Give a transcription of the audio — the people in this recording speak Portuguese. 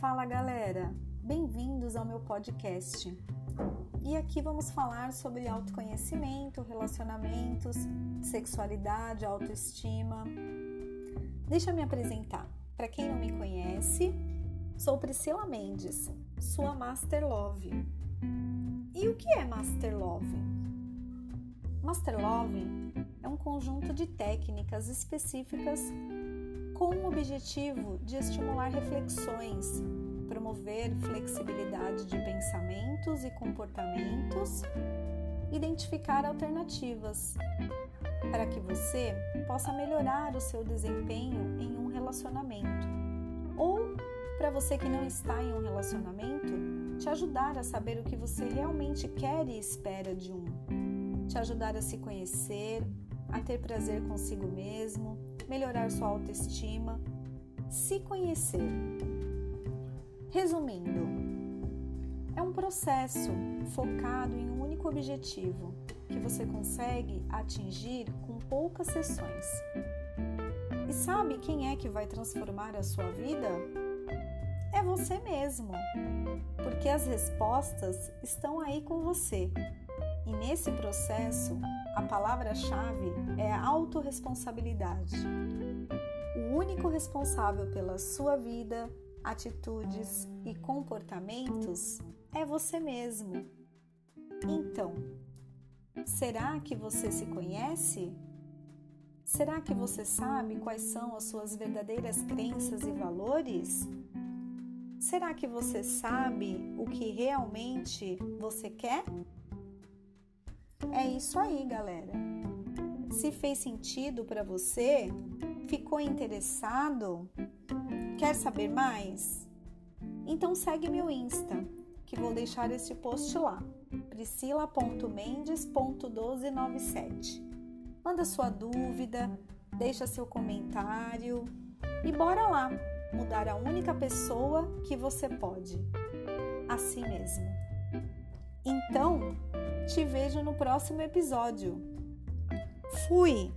Fala galera, bem-vindos ao meu podcast. E aqui vamos falar sobre autoconhecimento, relacionamentos, sexualidade, autoestima. Deixa eu me apresentar. Para quem não me conhece, sou Priscila Mendes, sua Master Love. E o que é Master Love? Master Love é um conjunto de técnicas específicas com o objetivo de estimular reflexões, promover flexibilidade de pensamentos e comportamentos, identificar alternativas para que você possa melhorar o seu desempenho em um relacionamento. Ou para você que não está em um relacionamento, te ajudar a saber o que você realmente quer e espera de um, te ajudar a se conhecer, a ter prazer consigo mesmo, melhorar sua autoestima, se conhecer. Resumindo, é um processo focado em um único objetivo que você consegue atingir com poucas sessões. E sabe quem é que vai transformar a sua vida? É você mesmo, porque as respostas estão aí com você. E nesse processo, a palavra-chave é a autorresponsabilidade. O único responsável pela sua vida, atitudes e comportamentos é você mesmo. Então, será que você se conhece? Será que você sabe quais são as suas verdadeiras crenças e valores? Será que você sabe o que realmente você quer? É isso aí, galera. Se fez sentido para você, ficou interessado, quer saber mais? Então segue meu Insta, que vou deixar este post lá, priscila.mendes.1297. Manda sua dúvida, deixa seu comentário e bora lá mudar a única pessoa que você pode. Assim mesmo. Então, te vejo no próximo episódio. Fui!